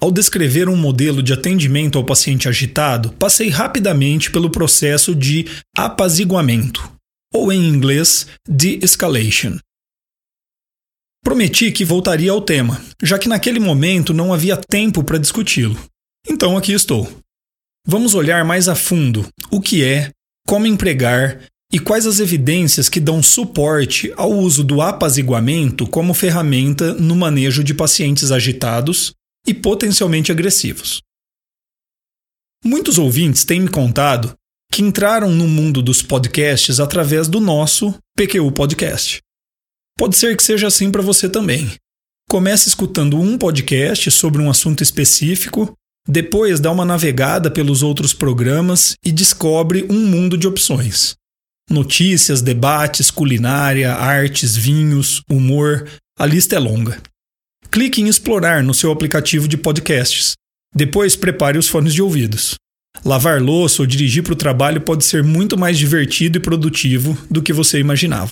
ao descrever um modelo de atendimento ao paciente agitado, passei rapidamente pelo processo de apaziguamento, ou em inglês, de-escalation. Prometi que voltaria ao tema, já que naquele momento não havia tempo para discuti-lo. Então aqui estou. Vamos olhar mais a fundo o que é, como empregar e quais as evidências que dão suporte ao uso do apaziguamento como ferramenta no manejo de pacientes agitados e potencialmente agressivos. Muitos ouvintes têm me contado que entraram no mundo dos podcasts através do nosso PQU Podcast. Pode ser que seja assim para você também. Comece escutando um podcast sobre um assunto específico, depois dá uma navegada pelos outros programas e descobre um mundo de opções. Notícias, debates, culinária, artes, vinhos, humor, a lista é longa. Clique em explorar no seu aplicativo de podcasts. Depois prepare os fones de ouvidos. Lavar louça ou dirigir para o trabalho pode ser muito mais divertido e produtivo do que você imaginava.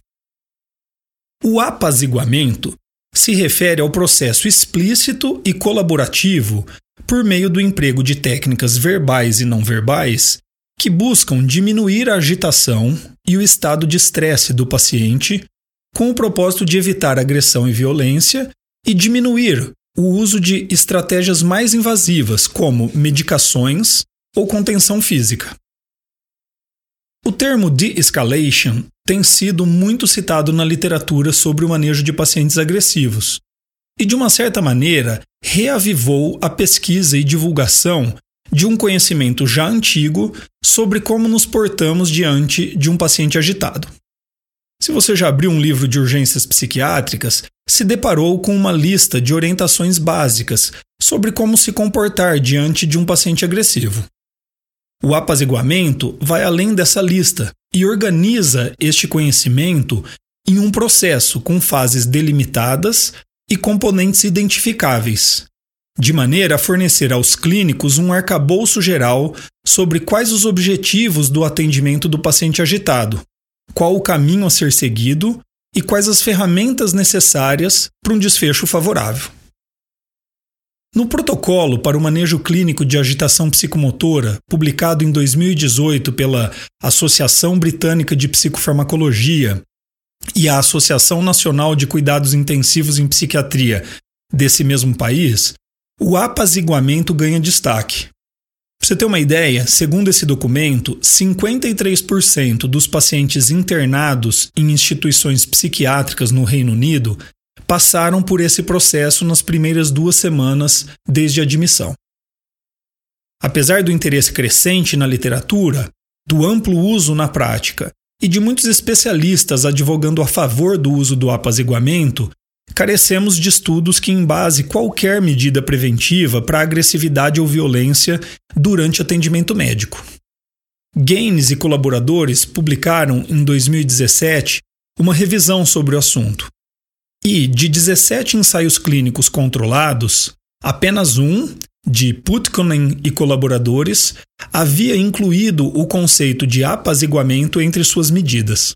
O apaziguamento se refere ao processo explícito e colaborativo por meio do emprego de técnicas verbais e não verbais que buscam diminuir a agitação e o estado de estresse do paciente com o propósito de evitar agressão e violência e diminuir o uso de estratégias mais invasivas, como medicações ou contenção física. O termo de-escalation tem sido muito citado na literatura sobre o manejo de pacientes agressivos, e de uma certa maneira reavivou a pesquisa e divulgação de um conhecimento já antigo sobre como nos portamos diante de um paciente agitado. Se você já abriu um livro de urgências psiquiátricas, se deparou com uma lista de orientações básicas sobre como se comportar diante de um paciente agressivo. O apaziguamento vai além dessa lista e organiza este conhecimento em um processo com fases delimitadas e componentes identificáveis, de maneira a fornecer aos clínicos um arcabouço geral sobre quais os objetivos do atendimento do paciente agitado, qual o caminho a ser seguido e quais as ferramentas necessárias para um desfecho favorável. No protocolo para o manejo clínico de agitação psicomotora, publicado em 2018 pela Associação Britânica de Psicofarmacologia e a Associação Nacional de Cuidados Intensivos em Psiquiatria desse mesmo país, o apaziguamento ganha destaque, para você ter uma ideia, segundo esse documento, 53% dos pacientes internados em instituições psiquiátricas no Reino Unido passaram por esse processo nas primeiras duas semanas desde a admissão. Apesar do interesse crescente na literatura, do amplo uso na prática e de muitos especialistas advogando a favor do uso do apaziguamento, carecemos de estudos que embase qualquer medida preventiva para agressividade ou violência durante atendimento médico. Gaines e colaboradores publicaram em 2017 uma revisão sobre o assunto. E de 17 ensaios clínicos controlados, apenas um, de Putkonen e colaboradores, havia incluído o conceito de apaziguamento entre suas medidas.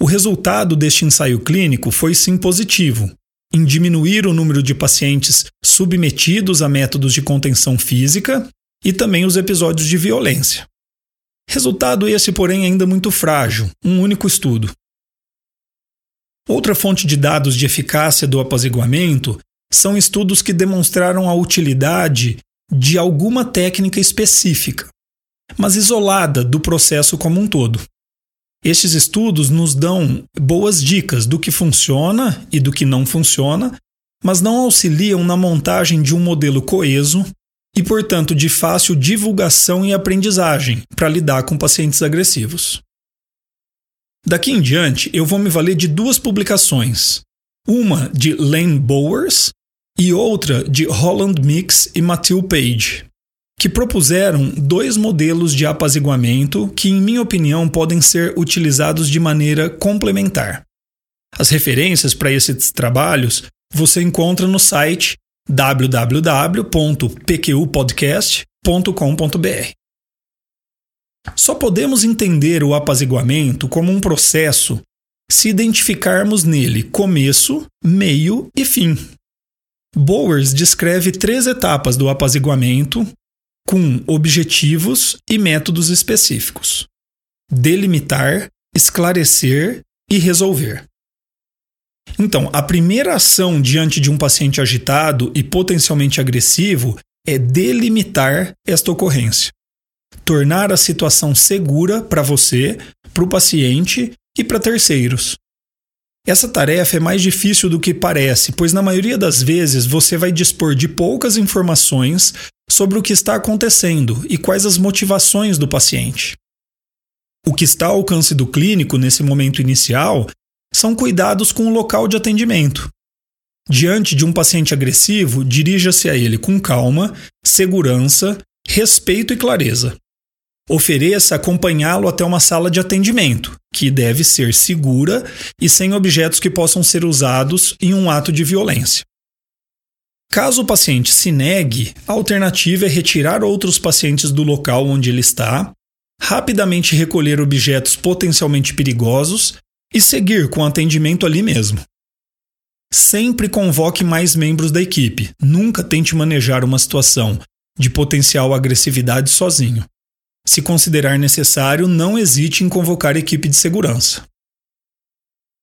O resultado deste ensaio clínico foi sim positivo, em diminuir o número de pacientes submetidos a métodos de contenção física e também os episódios de violência. Resultado esse, porém, ainda muito frágil, um único estudo. Outra fonte de dados de eficácia do apaziguamento são estudos que demonstraram a utilidade de alguma técnica específica, mas isolada do processo como um todo. Estes estudos nos dão boas dicas do que funciona e do que não funciona, mas não auxiliam na montagem de um modelo coeso e, portanto, de fácil divulgação e aprendizagem para lidar com pacientes agressivos. Daqui em diante, eu vou me valer de duas publicações. Uma de Lane Bowers, e outra de Holland Mix e Matthew Page, que propuseram dois modelos de apaziguamento que, em minha opinião, podem ser utilizados de maneira complementar. As referências para esses trabalhos você encontra no site www.pqpodcast.com.br. Só podemos entender o apaziguamento como um processo se identificarmos nele começo, meio e fim. Bowers descreve três etapas do apaziguamento com objetivos e métodos específicos: delimitar, esclarecer e resolver. Então, a primeira ação diante de um paciente agitado e potencialmente agressivo é delimitar esta ocorrência. Tornar a situação segura para você, para o paciente e para terceiros. Essa tarefa é mais difícil do que parece, pois na maioria das vezes você vai dispor de poucas informações sobre o que está acontecendo e quais as motivações do paciente. O que está ao alcance do clínico nesse momento inicial são cuidados com o local de atendimento. Diante de um paciente agressivo, dirija-se a ele com calma, segurança, respeito e clareza. Ofereça acompanhá-lo até uma sala de atendimento, que deve ser segura e sem objetos que possam ser usados em um ato de violência. Caso o paciente se negue, a alternativa é retirar outros pacientes do local onde ele está, rapidamente recolher objetos potencialmente perigosos e seguir com o atendimento ali mesmo. Sempre convoque mais membros da equipe, nunca tente manejar uma situação de potencial agressividade sozinho. Se considerar necessário, não hesite em convocar a equipe de segurança.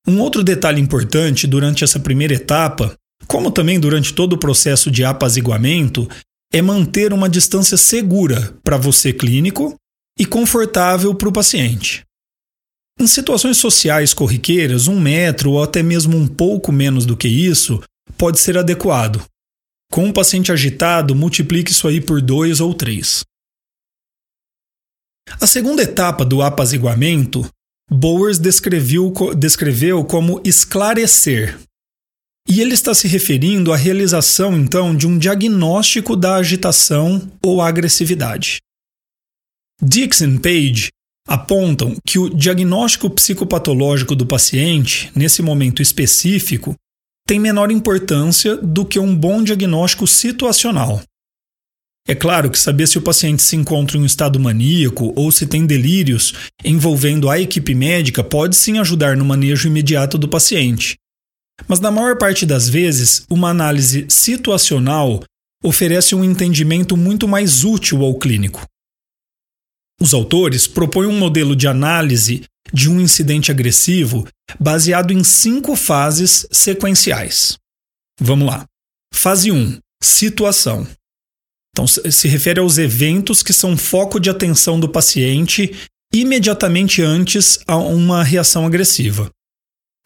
Um outro detalhe importante durante essa primeira etapa, como também durante todo o processo de apaziguamento, é manter uma distância segura para você clínico e confortável para o paciente. Em situações sociais corriqueiras, um metro ou até mesmo um pouco menos do que isso pode ser adequado. Com um paciente agitado, multiplique isso aí por dois ou três. A segunda etapa do apaziguamento, Bowers descreveu, descreveu como esclarecer. E ele está se referindo à realização, então, de um diagnóstico da agitação ou agressividade. Dixon Page apontam que o diagnóstico psicopatológico do paciente, nesse momento específico, tem menor importância do que um bom diagnóstico situacional. É claro que saber se o paciente se encontra em um estado maníaco ou se tem delírios envolvendo a equipe médica pode sim ajudar no manejo imediato do paciente. Mas na maior parte das vezes, uma análise situacional oferece um entendimento muito mais útil ao clínico. Os autores propõem um modelo de análise de um incidente agressivo baseado em cinco fases sequenciais. Vamos lá. Fase 1: Situação. Então, se refere aos eventos que são foco de atenção do paciente imediatamente antes a uma reação agressiva.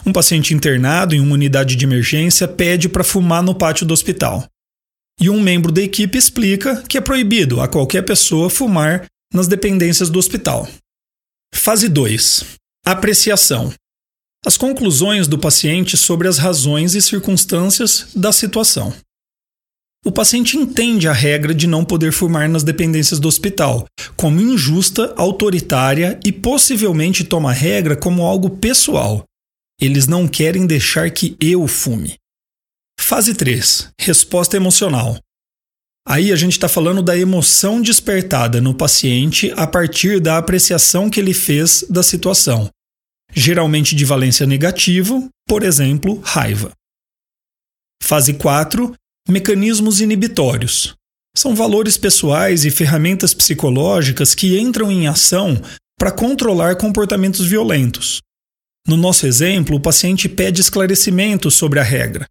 Um paciente internado em uma unidade de emergência pede para fumar no pátio do hospital. E um membro da equipe explica que é proibido a qualquer pessoa fumar nas dependências do hospital. Fase 2: Apreciação. As conclusões do paciente sobre as razões e circunstâncias da situação. O paciente entende a regra de não poder fumar nas dependências do hospital como injusta, autoritária e possivelmente toma a regra como algo pessoal. Eles não querem deixar que eu fume. Fase 3 Resposta emocional. Aí a gente está falando da emoção despertada no paciente a partir da apreciação que ele fez da situação, geralmente de valência negativa, por exemplo, raiva. Fase 4 Mecanismos inibitórios. São valores pessoais e ferramentas psicológicas que entram em ação para controlar comportamentos violentos. No nosso exemplo, o paciente pede esclarecimento sobre a regra.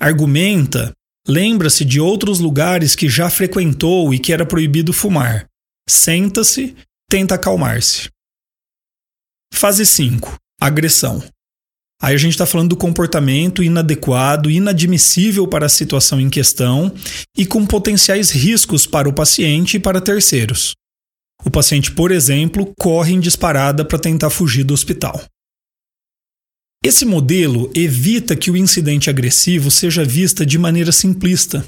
Argumenta, lembra-se de outros lugares que já frequentou e que era proibido fumar. Senta-se, tenta acalmar-se. Fase 5 Agressão. Aí a gente está falando do comportamento inadequado, inadmissível para a situação em questão e com potenciais riscos para o paciente e para terceiros. O paciente, por exemplo, corre em disparada para tentar fugir do hospital. Esse modelo evita que o incidente agressivo seja vista de maneira simplista.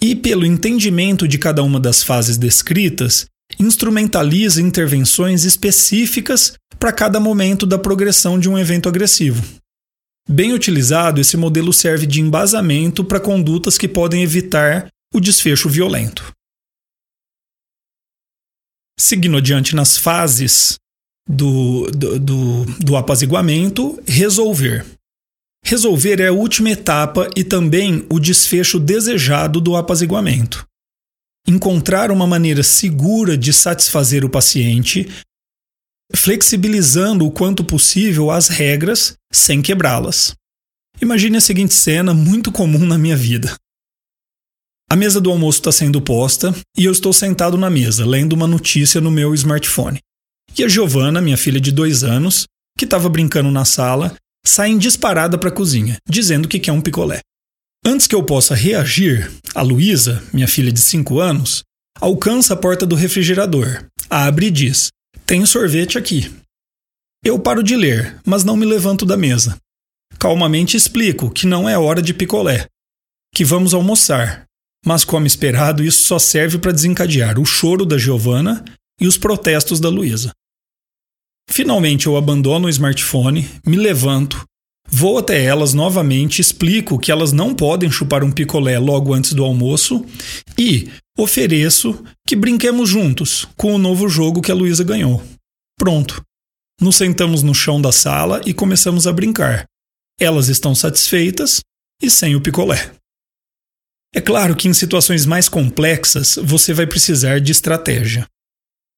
E, pelo entendimento de cada uma das fases descritas, instrumentaliza intervenções específicas para cada momento da progressão de um evento agressivo. Bem utilizado, esse modelo serve de embasamento para condutas que podem evitar o desfecho violento. Seguindo adiante nas fases do, do, do, do apaziguamento, resolver. Resolver é a última etapa e também o desfecho desejado do apaziguamento. Encontrar uma maneira segura de satisfazer o paciente, flexibilizando o quanto possível as regras sem quebrá-las. Imagine a seguinte cena muito comum na minha vida. A mesa do almoço está sendo posta e eu estou sentado na mesa, lendo uma notícia no meu smartphone. E a Giovana, minha filha de dois anos, que estava brincando na sala, sai disparada para a cozinha, dizendo que quer um picolé. Antes que eu possa reagir, a Luísa, minha filha de cinco anos, alcança a porta do refrigerador, abre e diz: Tem sorvete aqui. Eu paro de ler, mas não me levanto da mesa. Calmamente explico que não é hora de picolé, que vamos almoçar. Mas, como esperado, isso só serve para desencadear o choro da Giovana e os protestos da Luísa. Finalmente eu abandono o smartphone, me levanto, vou até elas novamente, explico que elas não podem chupar um picolé logo antes do almoço e ofereço que brinquemos juntos com o novo jogo que a Luísa ganhou. Pronto. Nos sentamos no chão da sala e começamos a brincar. Elas estão satisfeitas e sem o picolé. É claro que em situações mais complexas você vai precisar de estratégia.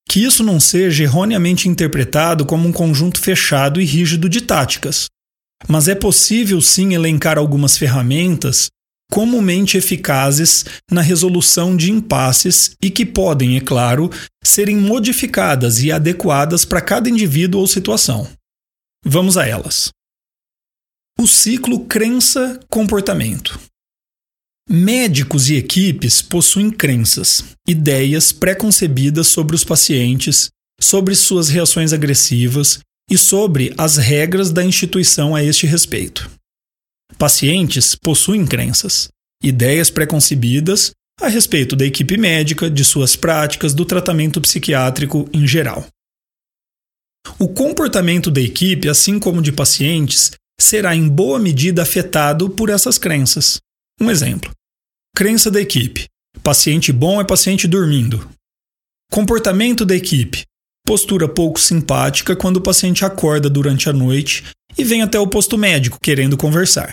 Que isso não seja erroneamente interpretado como um conjunto fechado e rígido de táticas. Mas é possível sim elencar algumas ferramentas comumente eficazes na resolução de impasses e que podem, é claro, serem modificadas e adequadas para cada indivíduo ou situação. Vamos a elas. O ciclo crença-comportamento. Médicos e equipes possuem crenças, ideias preconcebidas sobre os pacientes, sobre suas reações agressivas e sobre as regras da instituição a este respeito. Pacientes possuem crenças, ideias preconcebidas a respeito da equipe médica, de suas práticas, do tratamento psiquiátrico em geral. O comportamento da equipe, assim como de pacientes, será em boa medida afetado por essas crenças. Um exemplo: crença da equipe: paciente bom é paciente dormindo. Comportamento da equipe: postura pouco simpática quando o paciente acorda durante a noite e vem até o posto médico querendo conversar.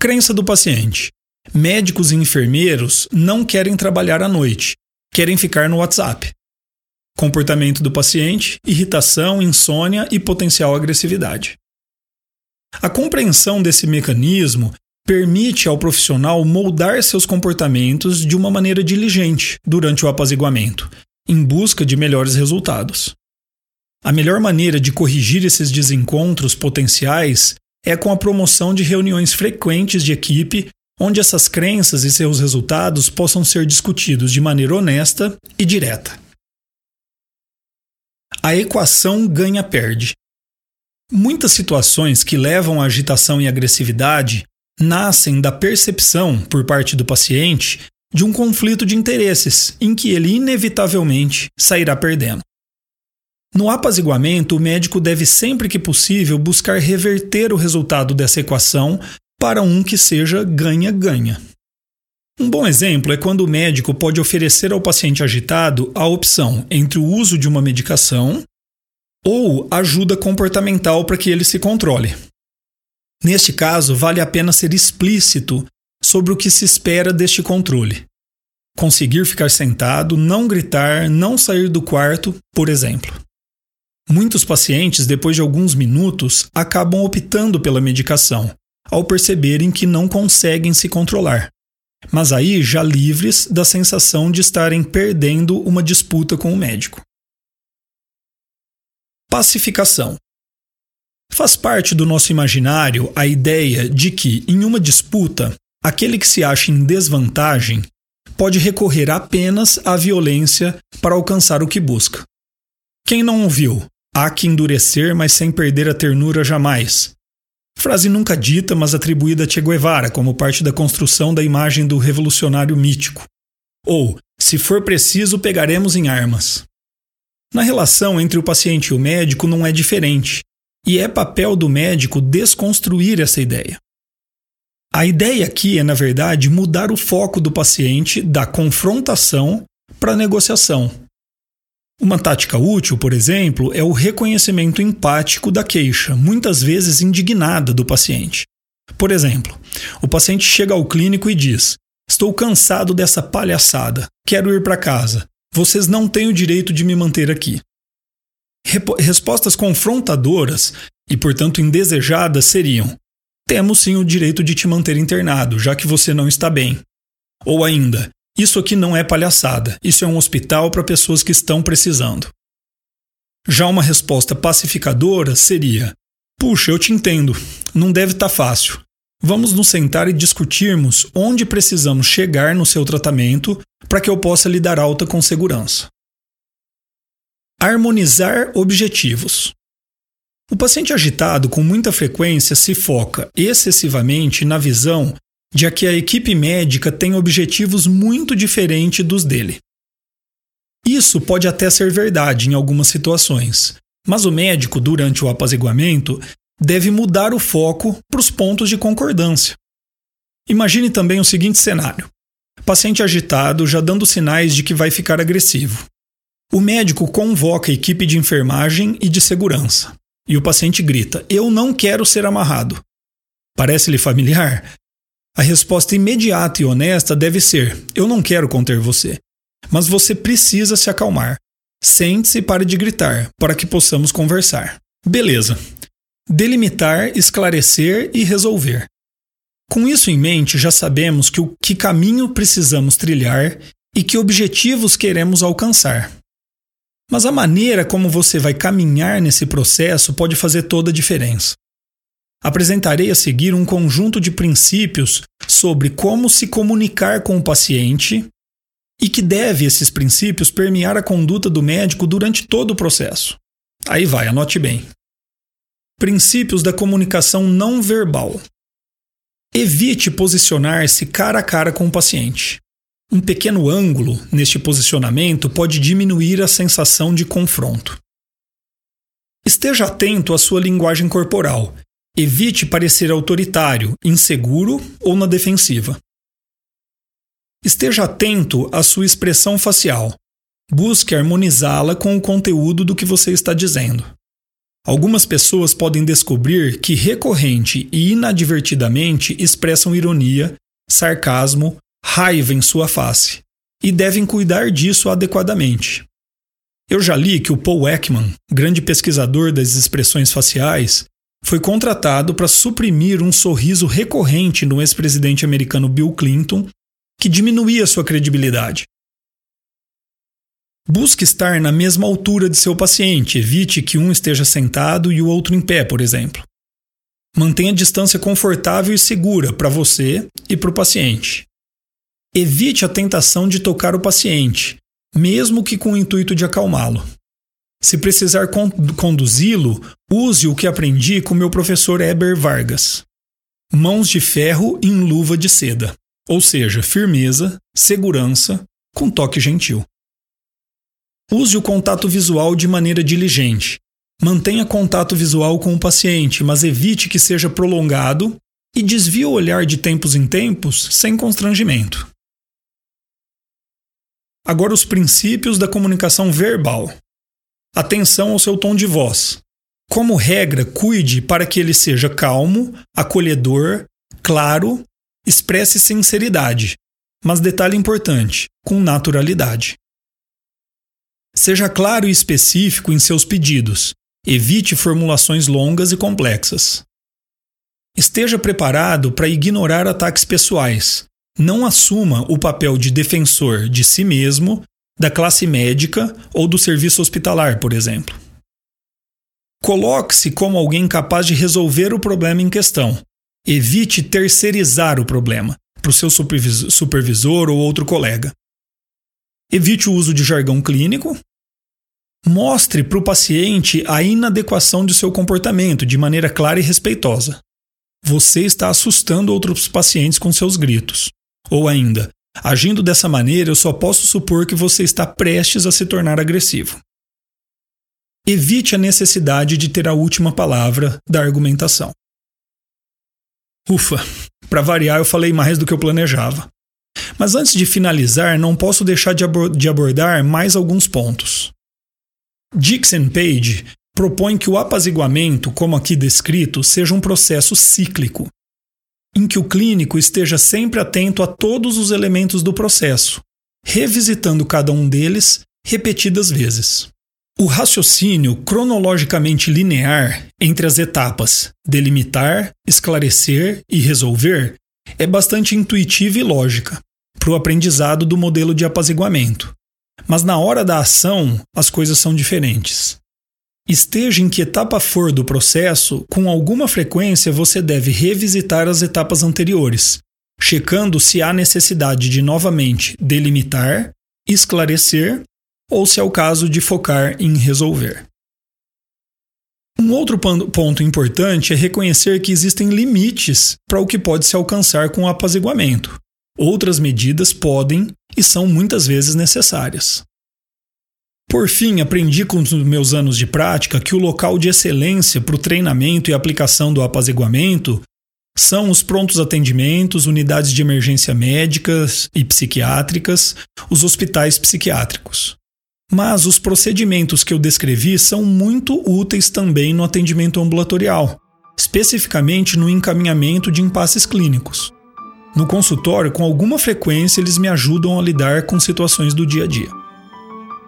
Crença do paciente: médicos e enfermeiros não querem trabalhar à noite, querem ficar no WhatsApp. Comportamento do paciente: irritação, insônia e potencial agressividade. A compreensão desse mecanismo permite ao profissional moldar seus comportamentos de uma maneira diligente durante o apaziguamento, em busca de melhores resultados. A melhor maneira de corrigir esses desencontros potenciais é com a promoção de reuniões frequentes de equipe onde essas crenças e seus resultados possam ser discutidos de maneira honesta e direta. A equação ganha-perde. Muitas situações que levam à agitação e agressividade nascem da percepção, por parte do paciente, de um conflito de interesses em que ele inevitavelmente sairá perdendo. No apaziguamento, o médico deve sempre que possível buscar reverter o resultado dessa equação para um que seja ganha-ganha. Um bom exemplo é quando o médico pode oferecer ao paciente agitado a opção entre o uso de uma medicação ou ajuda comportamental para que ele se controle. Neste caso, vale a pena ser explícito sobre o que se espera deste controle. Conseguir ficar sentado, não gritar, não sair do quarto, por exemplo. Muitos pacientes, depois de alguns minutos, acabam optando pela medicação, ao perceberem que não conseguem se controlar. Mas aí já livres da sensação de estarem perdendo uma disputa com o médico. Pacificação. Faz parte do nosso imaginário a ideia de que, em uma disputa, aquele que se acha em desvantagem pode recorrer apenas à violência para alcançar o que busca. Quem não ouviu? Há que endurecer, mas sem perder a ternura jamais. Frase nunca dita, mas atribuída a Che Guevara como parte da construção da imagem do revolucionário mítico. Ou, se for preciso, pegaremos em armas. Na relação entre o paciente e o médico não é diferente, e é papel do médico desconstruir essa ideia. A ideia aqui é, na verdade, mudar o foco do paciente da confrontação para a negociação. Uma tática útil, por exemplo, é o reconhecimento empático da queixa, muitas vezes indignada do paciente. Por exemplo, o paciente chega ao clínico e diz: Estou cansado dessa palhaçada, quero ir para casa. Vocês não têm o direito de me manter aqui. Respostas confrontadoras e, portanto, indesejadas seriam: Temos sim o direito de te manter internado, já que você não está bem. Ou ainda: Isso aqui não é palhaçada, isso é um hospital para pessoas que estão precisando. Já uma resposta pacificadora seria: Puxa, eu te entendo, não deve estar tá fácil. Vamos nos sentar e discutirmos onde precisamos chegar no seu tratamento para que eu possa lhe dar alta com segurança. Harmonizar objetivos. O paciente agitado com muita frequência se foca excessivamente na visão de que a equipe médica tem objetivos muito diferentes dos dele. Isso pode até ser verdade em algumas situações, mas o médico, durante o apaziguamento, deve mudar o foco para os pontos de concordância. Imagine também o seguinte cenário: paciente agitado já dando sinais de que vai ficar agressivo. O médico convoca a equipe de enfermagem e de segurança. E o paciente grita: Eu não quero ser amarrado. Parece-lhe familiar? A resposta imediata e honesta deve ser: Eu não quero conter você. Mas você precisa se acalmar. Sente-se e pare de gritar, para que possamos conversar. Beleza. Delimitar, esclarecer e resolver. Com isso em mente, já sabemos que o que caminho precisamos trilhar e que objetivos queremos alcançar. Mas a maneira como você vai caminhar nesse processo pode fazer toda a diferença. Apresentarei a seguir um conjunto de princípios sobre como se comunicar com o paciente e que deve esses princípios permear a conduta do médico durante todo o processo. Aí vai, anote bem. Princípios da comunicação não verbal. Evite posicionar-se cara a cara com o paciente. Um pequeno ângulo neste posicionamento pode diminuir a sensação de confronto. Esteja atento à sua linguagem corporal. Evite parecer autoritário, inseguro ou na defensiva. Esteja atento à sua expressão facial. Busque harmonizá-la com o conteúdo do que você está dizendo. Algumas pessoas podem descobrir que recorrente e inadvertidamente expressam ironia, sarcasmo, raiva em sua face e devem cuidar disso adequadamente. Eu já li que o Paul Ekman, grande pesquisador das expressões faciais, foi contratado para suprimir um sorriso recorrente no ex-presidente americano Bill Clinton, que diminuía sua credibilidade. Busque estar na mesma altura de seu paciente, evite que um esteja sentado e o outro em pé, por exemplo. Mantenha distância confortável e segura para você e para o paciente. Evite a tentação de tocar o paciente, mesmo que com o intuito de acalmá-lo. Se precisar conduzi-lo, use o que aprendi com meu professor Eber Vargas. Mãos de ferro em luva de seda, ou seja, firmeza, segurança, com toque gentil. Use o contato visual de maneira diligente. Mantenha contato visual com o paciente, mas evite que seja prolongado e desvie o olhar de tempos em tempos sem constrangimento. Agora, os princípios da comunicação verbal. Atenção ao seu tom de voz. Como regra, cuide para que ele seja calmo, acolhedor, claro, expresse sinceridade, mas detalhe importante, com naturalidade. Seja claro e específico em seus pedidos. Evite formulações longas e complexas. Esteja preparado para ignorar ataques pessoais. Não assuma o papel de defensor de si mesmo, da classe médica ou do serviço hospitalar, por exemplo. Coloque-se como alguém capaz de resolver o problema em questão. Evite terceirizar o problema para o seu supervisor ou outro colega. Evite o uso de jargão clínico. Mostre para o paciente a inadequação de seu comportamento de maneira clara e respeitosa. você está assustando outros pacientes com seus gritos. Ou ainda, agindo dessa maneira, eu só posso supor que você está prestes a se tornar agressivo. Evite a necessidade de ter a última palavra da argumentação. Ufa, para variar, eu falei mais do que eu planejava. Mas antes de finalizar, não posso deixar de, abordar mais alguns pontos. Dixon Page propõe que o apaziguamento, como aqui descrito, seja um processo cíclico, em que o clínico esteja sempre atento a todos os elementos do processo, revisitando cada um deles repetidas vezes. O raciocínio cronologicamente linear entre as etapas delimitar, esclarecer e resolver é bastante intuitiva e lógica para o aprendizado do modelo de apaziguamento. Mas na hora da ação, as coisas são diferentes. Esteja em que etapa for do processo, com alguma frequência você deve revisitar as etapas anteriores, checando se há necessidade de novamente delimitar, esclarecer ou se é o caso de focar em resolver. Um outro ponto importante é reconhecer que existem limites para o que pode se alcançar com o apaziguamento. Outras medidas podem e são muitas vezes necessárias. Por fim, aprendi com os meus anos de prática que o local de excelência para o treinamento e aplicação do apaziguamento são os prontos atendimentos, unidades de emergência médicas e psiquiátricas, os hospitais psiquiátricos. Mas os procedimentos que eu descrevi são muito úteis também no atendimento ambulatorial, especificamente no encaminhamento de impasses clínicos. No consultório, com alguma frequência, eles me ajudam a lidar com situações do dia a dia.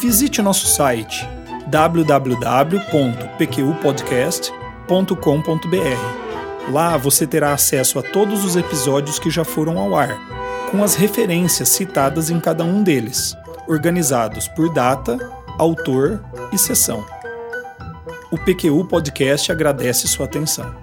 Visite nosso site www.pqpodcast.com.br. Lá você terá acesso a todos os episódios que já foram ao ar, com as referências citadas em cada um deles, organizados por data, autor e sessão. O PQU Podcast agradece sua atenção.